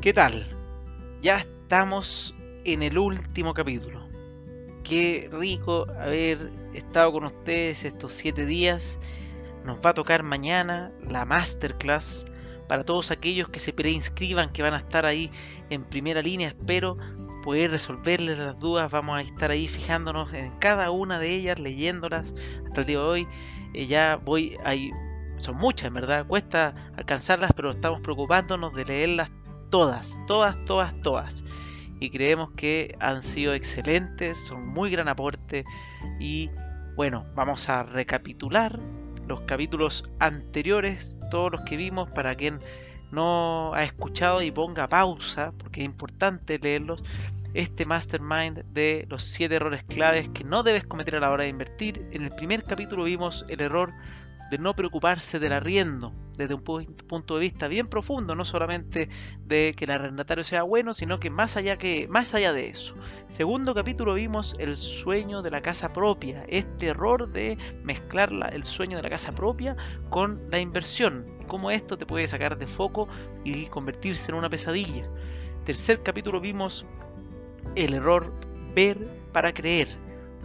¿Qué tal? Ya estamos en el último capítulo. Qué rico haber estado con ustedes estos siete días. Nos va a tocar mañana la masterclass para todos aquellos que se preinscriban, que van a estar ahí en primera línea. Espero poder resolverles las dudas. Vamos a estar ahí fijándonos en cada una de ellas, leyéndolas hasta el día de hoy. Eh, ya voy ahí. Son muchas, en verdad. Cuesta alcanzarlas, pero estamos preocupándonos de leerlas todas, todas, todas, todas. Y creemos que han sido excelentes, son muy gran aporte. Y bueno, vamos a recapitular los capítulos anteriores, todos los que vimos, para quien no ha escuchado y ponga pausa, porque es importante leerlos, este mastermind de los 7 errores claves que no debes cometer a la hora de invertir. En el primer capítulo vimos el error de no preocuparse del arriendo desde un punto de vista bien profundo, no solamente de que el arrendatario sea bueno, sino que más allá que más allá de eso. Segundo capítulo vimos el sueño de la casa propia, este error de mezclar el sueño de la casa propia con la inversión, cómo esto te puede sacar de foco y convertirse en una pesadilla. Tercer capítulo vimos el error ver para creer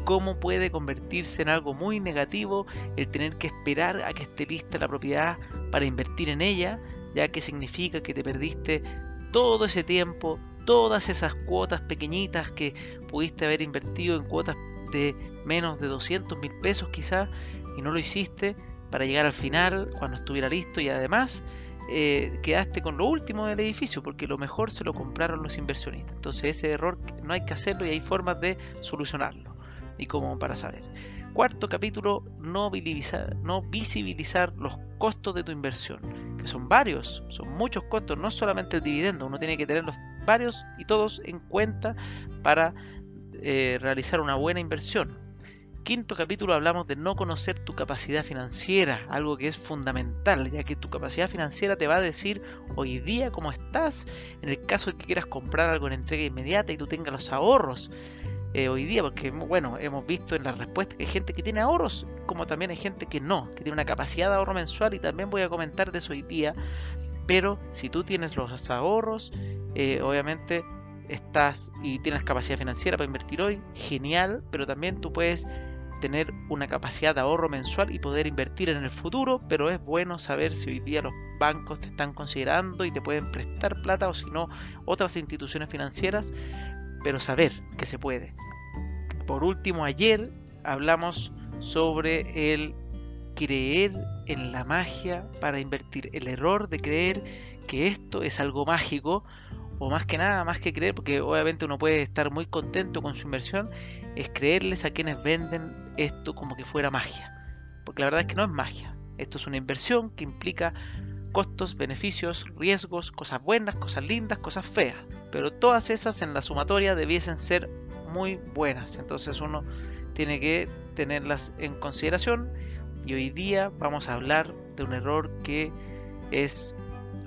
cómo puede convertirse en algo muy negativo el tener que esperar a que esté lista la propiedad para invertir en ella, ya que significa que te perdiste todo ese tiempo, todas esas cuotas pequeñitas que pudiste haber invertido en cuotas de menos de 200 mil pesos quizás y no lo hiciste para llegar al final cuando estuviera listo y además eh, quedaste con lo último del edificio porque lo mejor se lo compraron los inversionistas. Entonces ese error no hay que hacerlo y hay formas de solucionarlo y como para saber. Cuarto capítulo, no visibilizar, no visibilizar los costos de tu inversión, que son varios, son muchos costos, no solamente el dividendo, uno tiene que tenerlos varios y todos en cuenta para eh, realizar una buena inversión. Quinto capítulo hablamos de no conocer tu capacidad financiera, algo que es fundamental, ya que tu capacidad financiera te va a decir hoy día cómo estás, en el caso de que quieras comprar algo en entrega inmediata y tú tengas los ahorros eh, hoy día, porque bueno, hemos visto en la respuesta que hay gente que tiene ahorros, como también hay gente que no, que tiene una capacidad de ahorro mensual y también voy a comentar de eso hoy día. Pero si tú tienes los ahorros, eh, obviamente estás y tienes capacidad financiera para invertir hoy, genial, pero también tú puedes tener una capacidad de ahorro mensual y poder invertir en el futuro, pero es bueno saber si hoy día los bancos te están considerando y te pueden prestar plata o si no otras instituciones financieras pero saber que se puede. Por último, ayer hablamos sobre el creer en la magia para invertir, el error de creer que esto es algo mágico o más que nada, más que creer, porque obviamente uno puede estar muy contento con su inversión, es creerles a quienes venden esto como que fuera magia. Porque la verdad es que no es magia. Esto es una inversión que implica costos, beneficios, riesgos, cosas buenas, cosas lindas, cosas feas. Pero todas esas en la sumatoria debiesen ser muy buenas. Entonces uno tiene que tenerlas en consideración. Y hoy día vamos a hablar de un error que es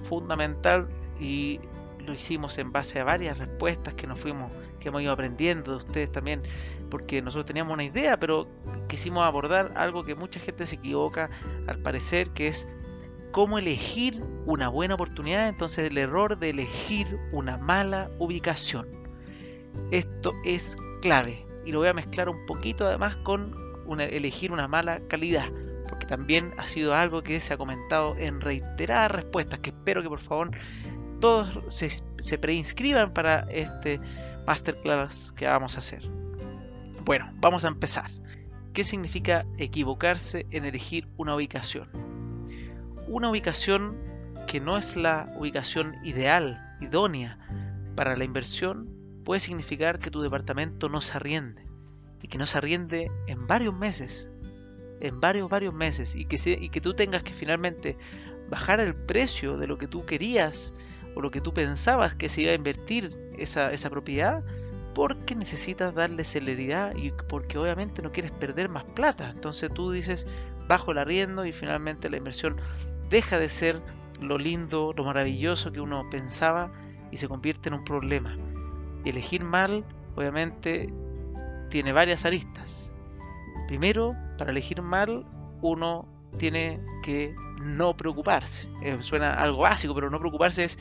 fundamental y lo hicimos en base a varias respuestas que nos fuimos, que hemos ido aprendiendo de ustedes también, porque nosotros teníamos una idea, pero quisimos abordar algo que mucha gente se equivoca al parecer, que es cómo elegir una buena oportunidad, entonces el error de elegir una mala ubicación. Esto es clave y lo voy a mezclar un poquito además con elegir una mala calidad, porque también ha sido algo que se ha comentado en reiteradas respuestas, que espero que por favor todos se, se preinscriban para este masterclass que vamos a hacer. Bueno, vamos a empezar. ¿Qué significa equivocarse en elegir una ubicación? Una ubicación que no es la ubicación ideal, idónea para la inversión, puede significar que tu departamento no se arriende y que no se arriende en varios meses, en varios, varios meses y que, y que tú tengas que finalmente bajar el precio de lo que tú querías o lo que tú pensabas que se iba a invertir esa, esa propiedad porque necesitas darle celeridad y porque obviamente no quieres perder más plata. Entonces tú dices, bajo el arriendo y finalmente la inversión deja de ser lo lindo, lo maravilloso que uno pensaba y se convierte en un problema. elegir mal, obviamente, tiene varias aristas. Primero, para elegir mal, uno tiene que no preocuparse. Eh, suena algo básico, pero no preocuparse es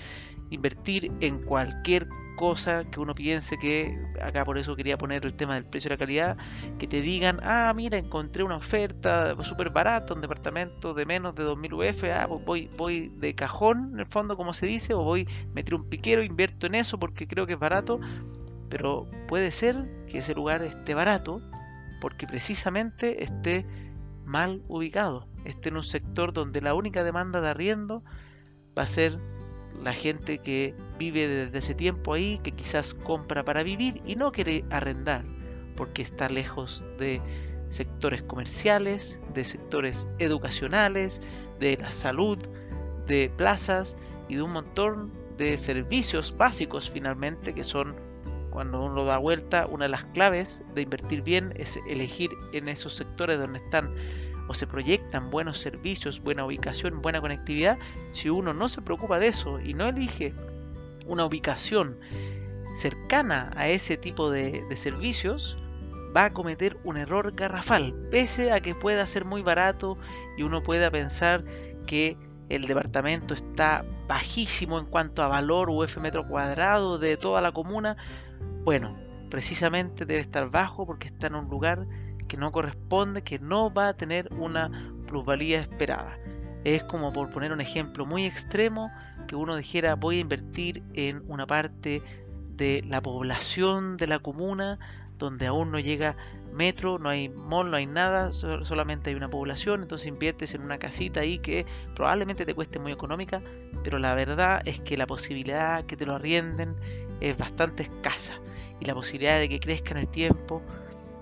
invertir en cualquier cosa que uno piense que, acá por eso quería poner el tema del precio y la calidad, que te digan, ah, mira, encontré una oferta súper barata, un departamento de menos de 2000 UF, ah, pues voy, voy de cajón, en el fondo, como se dice, o voy, meter un piquero, invierto en eso porque creo que es barato, pero puede ser que ese lugar esté barato porque precisamente esté mal ubicado, esté en un sector donde la única demanda de arriendo va a ser la gente que vive desde ese tiempo ahí, que quizás compra para vivir y no quiere arrendar, porque está lejos de sectores comerciales, de sectores educacionales, de la salud, de plazas y de un montón de servicios básicos finalmente que son cuando uno da vuelta una de las claves de invertir bien es elegir en esos sectores donde están o se proyectan buenos servicios, buena ubicación, buena conectividad, si uno no se preocupa de eso y no elige una ubicación cercana a ese tipo de, servicios, va a cometer un error garrafal, pese a que pueda ser muy barato y uno pueda pensar que el departamento está bajísimo en cuanto a valor UF metro cuadrado de toda la comuna. Bueno, precisamente debe estar bajo porque está en un lugar que no corresponde, que no va a tener una plusvalía esperada. Es como por poner un ejemplo muy extremo, que uno dijera voy a invertir en una parte de la población de la comuna donde aún no llega metro, no hay mall, no hay nada, solamente hay una población, entonces inviertes en una casita ahí que probablemente te cueste muy económica, pero la verdad es que la posibilidad que te lo arrienden es bastante escasa y la posibilidad de que crezca en el tiempo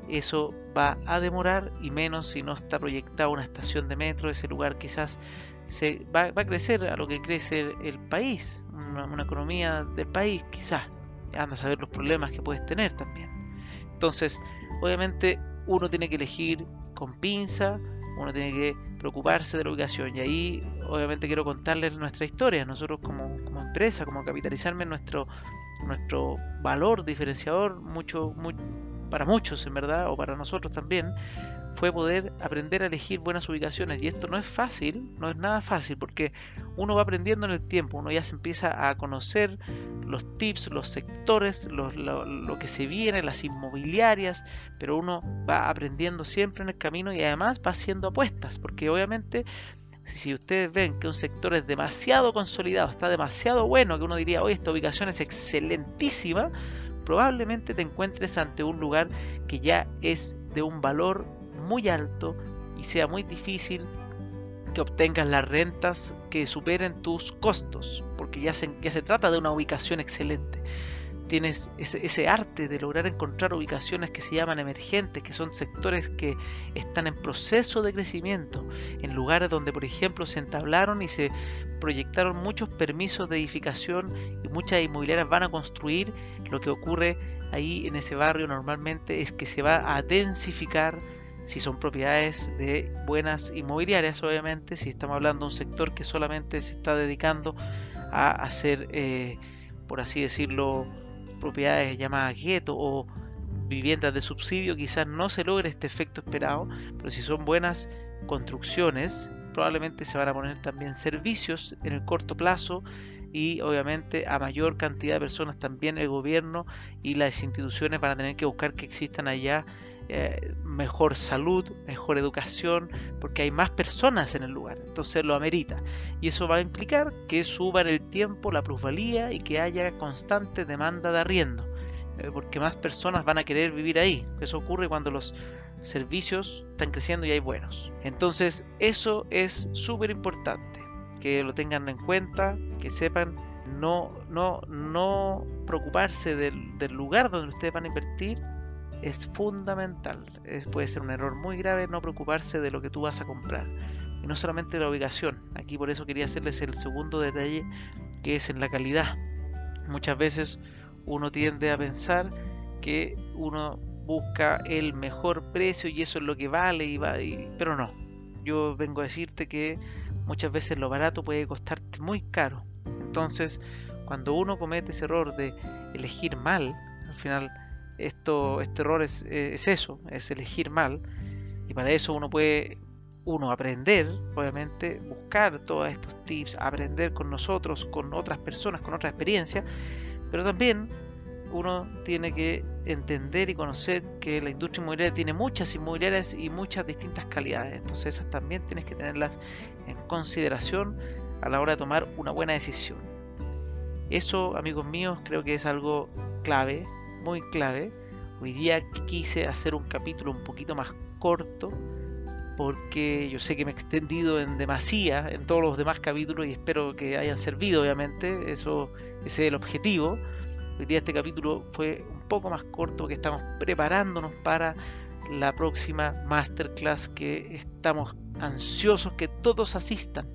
eso va a demorar y menos si no está proyectada una estación de metro, ese lugar quizás se va, a crecer a lo que crece el, país, una, economía del país quizás, anda a saber los problemas que puedes tener también. Entonces, obviamente uno tiene que elegir con pinza, uno tiene que preocuparse de la ubicación. Y ahí obviamente quiero contarles nuestra historia, nosotros como, como empresa, como capitalizarme nuestro, nuestro valor diferenciador mucho, muy, para muchos en verdad, o para nosotros también, fue poder aprender a elegir buenas ubicaciones. Y esto no es fácil, no es nada fácil, porque uno va aprendiendo en el tiempo, uno ya se empieza a conocer los tips, los sectores, lo, lo, que se viene, las inmobiliarias, pero uno va aprendiendo siempre en el camino y además va haciendo apuestas, porque obviamente si ustedes ven que un sector es demasiado consolidado, está demasiado bueno, que uno diría, oye, esta ubicación es excelentísima, probablemente te encuentres ante un lugar que ya es de un valor muy alto y sea muy difícil que obtengas las rentas que superen tus costos, porque ya se, ya se trata de una ubicación excelente tienes ese, arte de lograr encontrar ubicaciones que se llaman emergentes, que son sectores que están en proceso de crecimiento, en lugares donde, por ejemplo, se entablaron y se proyectaron muchos permisos de edificación y muchas inmobiliarias van a construir, lo que ocurre ahí en ese barrio normalmente es que se va a densificar si son propiedades de buenas inmobiliarias, obviamente, si estamos hablando de un sector que solamente se está dedicando a hacer, eh, por así decirlo, propiedades llamadas gueto o viviendas de subsidio quizás no se logre este efecto esperado, pero si son buenas construcciones, probablemente se van a poner también servicios en el corto plazo y obviamente a mayor cantidad de personas también el gobierno y las instituciones van a tener que buscar que existan allá eh, mejor salud, mejor educación, porque hay más personas en el lugar, entonces lo amerita. Y eso va a implicar que suba en el tiempo la plusvalía y que haya constante demanda de arriendo, eh, porque más personas van a querer vivir ahí. Eso ocurre cuando los servicios están creciendo y hay buenos. Entonces eso es súper importante, que lo tengan en cuenta, que sepan no, no, no preocuparse del, del lugar donde ustedes van a invertir, es fundamental. puede ser un error muy grave no preocuparse de lo que tú vas a comprar. Y no solamente la ubicación. Aquí por eso quería hacerles el segundo detalle que es en la calidad. Muchas veces uno tiende a pensar que uno busca el mejor precio y eso es lo que vale y va pero no. Yo vengo a decirte que muchas veces lo barato puede costarte muy caro. Entonces, cuando uno comete ese error de elegir mal, al final esto, este error es, eso, es elegir mal. Y para eso uno puede uno, aprender, obviamente, buscar todos estos tips, aprender con nosotros, con otras personas, con otra experiencia, pero también uno tiene que entender y conocer que la industria inmobiliaria tiene muchas inmobiliarias y muchas distintas calidades. Entonces esas también tienes que tenerlas en consideración a la hora de tomar una buena decisión. Eso, amigos míos, creo que es algo clave, muy clave. Hoy día quise hacer un capítulo un poquito más corto porque yo sé que me he extendido en demasía en todos los demás capítulos y espero que hayan servido, obviamente. Eso ese es el objetivo. Hoy día este capítulo fue un poco más corto que estamos preparándonos para la próxima masterclass que estamos ansiosos que todos asistan.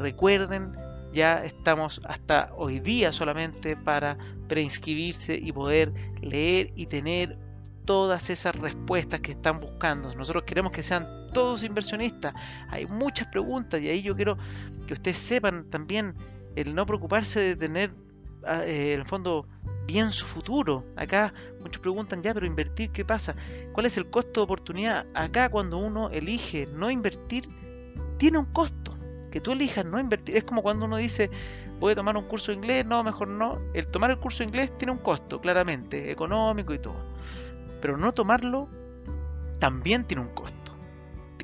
Recuerden, ya estamos hasta hoy día solamente para preinscribirse y poder leer y tener todas esas respuestas que están buscando. Nosotros queremos que sean todos inversionistas. Hay muchas preguntas y ahí yo quiero que ustedes sepan también el no preocuparse de tener ah, eh, en el fondo bien su futuro. Acá muchos preguntan ya, pero invertir, ¿qué pasa? ¿Cuál es el costo de oportunidad? Acá cuando uno elige no invertir, tiene un costo. Que tú elijas no invertir. Es como cuando uno dice, voy a tomar un curso de inglés, no, mejor no. El tomar el curso de inglés tiene un costo, claramente, económico y todo. Pero no tomarlo también tiene un costo.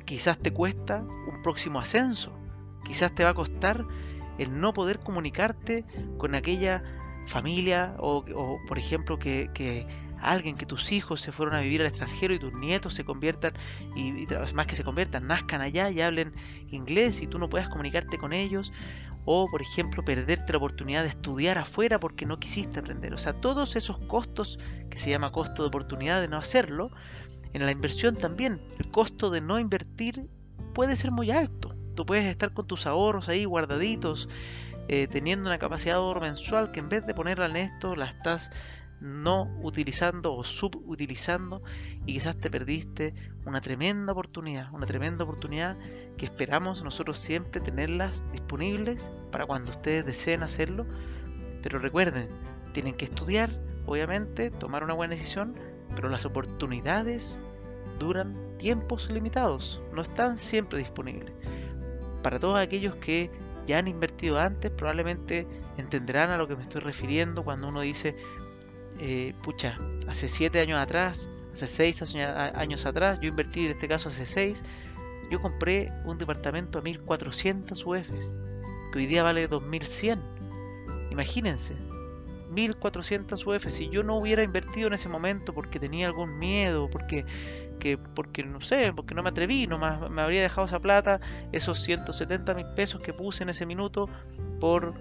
Quizás te cuesta un próximo ascenso. Quizás te va a costar el no poder comunicarte con aquella familia o, por ejemplo que, alguien, que tus hijos se fueron a vivir al extranjero y tus nietos se conviertan, y, más que se conviertan, nazcan allá y hablen inglés y tú no puedas comunicarte con ellos, o por ejemplo perderte la oportunidad de estudiar afuera porque no quisiste aprender. O sea, todos esos costos que se llama costo de oportunidad de no hacerlo, en la inversión también, el costo de no invertir puede ser muy alto. Tú puedes estar con tus ahorros ahí guardaditos, eh, teniendo una capacidad de ahorro mensual que en vez de ponerla en esto, la estás no utilizando o subutilizando y quizás te perdiste una tremenda oportunidad, una tremenda oportunidad que esperamos nosotros siempre tenerlas disponibles para cuando ustedes deseen hacerlo. Pero recuerden, tienen que estudiar, obviamente, tomar una buena decisión, pero las oportunidades duran tiempos limitados, no están siempre disponibles. Para todos aquellos que ya han invertido antes, probablemente entenderán a lo que me estoy refiriendo cuando uno dice, eh, pucha, hace 7 años atrás, hace 6 años atrás, yo invertí en este caso hace 6, yo compré un departamento a 1400 UFs, que hoy día vale 2100. Imagínense, 1400 UF. Si yo no hubiera invertido en ese momento porque tenía algún miedo, porque, que, porque no sé, porque no me atreví, no me habría dejado esa plata, esos 170 mil pesos que puse en ese minuto por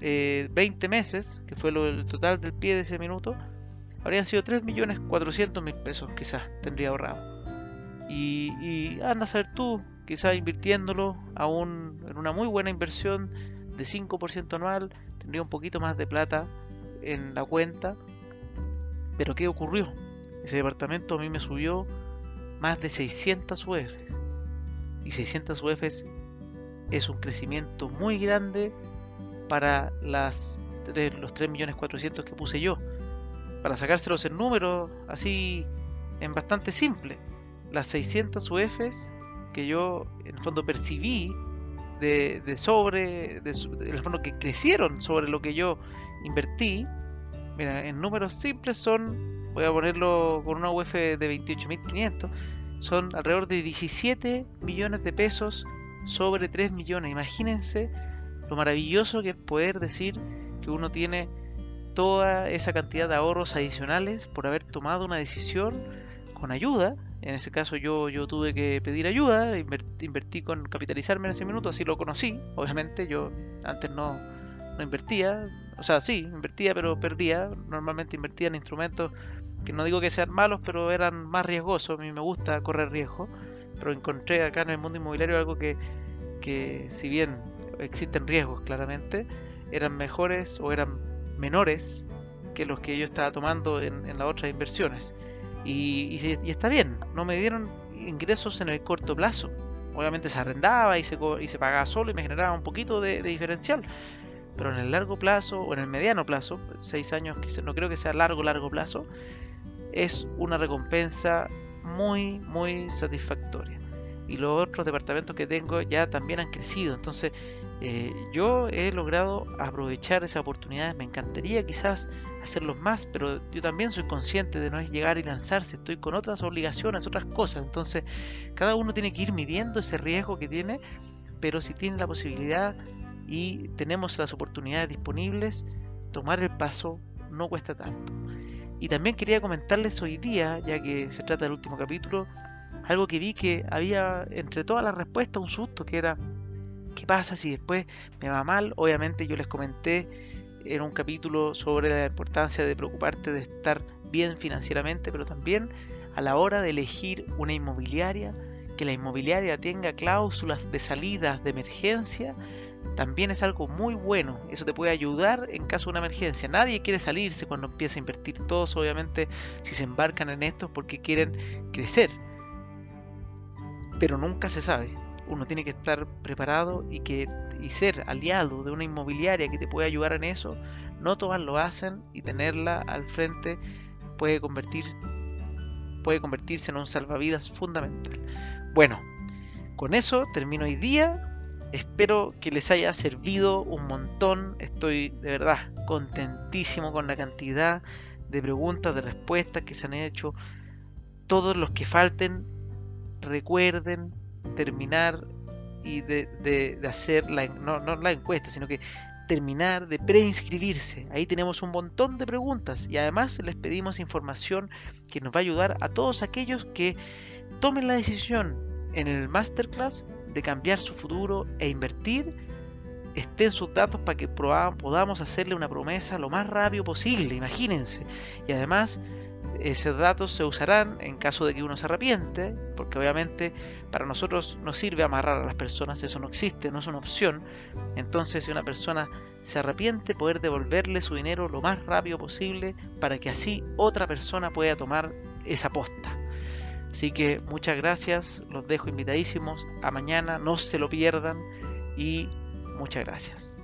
20 eh, meses, que fue lo, total del pie de ese minuto, habrían sido 3 millones 400 mil pesos, quizás tendría ahorrado. Y, y anda a saber tú, quizás invirtiéndolo aún en una muy buena inversión de 5% anual, tendría un poquito más de plata en la cuenta. Pero ¿qué ocurrió? Ese departamento a mí me subió más de 600 UF. Y 600 UF es un crecimiento muy grande para las los 3.400.000 que puse yo. Para sacárselos en número así en bastante simple. Las 600 UFs que yo en el fondo percibí de, sobre, de, en el fondo que crecieron sobre lo que yo invertí, mira, en números simples son, voy a ponerlo con una UF de 28.500, son alrededor de 17 millones de pesos sobre 3 millones. Imagínense lo maravilloso que es poder decir que uno tiene toda esa cantidad de ahorros adicionales por haber tomado una decisión con ayuda. En ese caso yo, yo tuve que pedir ayuda, invertí, con capitalizarme en ese minuto, así lo conocí. Obviamente yo antes no, no invertía, o sea, sí, invertía, pero perdía. Normalmente invertía en instrumentos que no digo que sean malos, pero eran más riesgosos. A mí me gusta correr riesgo. Pero encontré acá en el mundo inmobiliario algo que, que si bien existen riesgos claramente, eran mejores o eran menores que los que yo estaba tomando en, las otras inversiones. Y, y, está bien, no me dieron ingresos en el corto plazo. Obviamente se arrendaba y se, y se pagaba solo y me generaba un poquito de, diferencial pero en el largo plazo o en el mediano plazo, seis años no creo que sea largo, largo plazo, es una recompensa muy, muy satisfactoria. y los otros departamentos que tengo ya también han crecido. Entonces eh, yo he logrado aprovechar esas oportunidades. Me encantaría quizás hacerlos más, pero yo también soy consciente de no llegar y lanzarse. Estoy con otras obligaciones, otras cosas. Entonces cada uno tiene que ir midiendo ese riesgo que tiene, pero si tiene la posibilidad y tenemos las oportunidades disponibles, tomar el paso no cuesta tanto. Y también quería comentarles hoy día, ya que se trata del último capítulo, algo que vi que había entre todas las respuestas un susto, que era, ¿qué pasa si después me va mal? Obviamente yo les comenté en un capítulo sobre la importancia de preocuparte de estar bien financieramente, pero también a la hora de elegir una inmobiliaria, que la inmobiliaria tenga cláusulas de salidas de emergencia también es algo muy bueno. Eso te puede ayudar en caso de una emergencia. Nadie quiere salirse cuando empieza a invertir. Todos obviamente si se embarcan en esto es porque quieren crecer. Pero nunca se sabe. Uno tiene que estar preparado y, que, y ser aliado de una inmobiliaria que te puede ayudar en eso. No todas lo hacen y tenerla al frente puede, convertir, puede convertirse en un salvavidas fundamental. Bueno, con eso termino hoy día. Espero que les haya servido un montón. Estoy de verdad contentísimo con la cantidad de preguntas, de respuestas que se han hecho. Todos los que falten, recuerden terminar y de, hacer la, no, no la encuesta, sino que terminar de preinscribirse. Ahí tenemos un montón de preguntas y además les pedimos información que nos va a ayudar a todos aquellos que tomen la decisión en el masterclass de cambiar su futuro e invertir, estén sus datos para que podamos hacerle una promesa lo más rápido posible, imagínense. Y además, esos datos se usarán en caso de que uno se arrepiente, porque obviamente para nosotros no sirve amarrar a las personas, eso no existe, no es una opción. Entonces, si una persona se arrepiente, poder devolverle su dinero lo más rápido posible para que así otra persona pueda tomar esa posta. Así que muchas gracias, los dejo invitadísimos a mañana, no se lo pierdan y muchas gracias.